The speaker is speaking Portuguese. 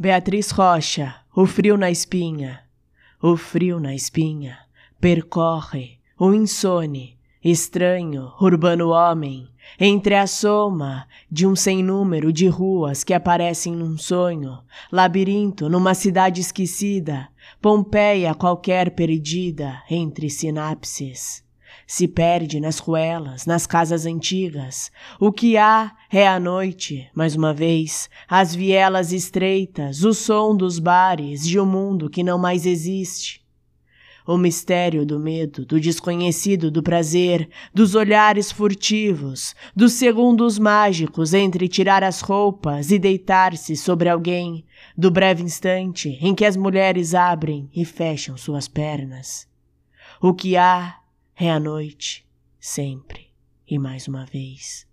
Beatriz Rocha, o frio na espinha, o frio na espinha, percorre o insone, estranho, urbano homem, entre a soma de um sem número de ruas que aparecem num sonho, labirinto numa cidade esquecida, Pompeia qualquer perdida entre sinapses se perde nas ruelas, nas casas antigas. O que há é a noite, mais uma vez, as vielas estreitas, o som dos bares de um mundo que não mais existe. O mistério do medo, do desconhecido, do prazer, dos olhares furtivos, dos segundos mágicos entre tirar as roupas e deitar-se sobre alguém, do breve instante em que as mulheres abrem e fecham suas pernas. O que há é a noite, sempre e mais uma vez.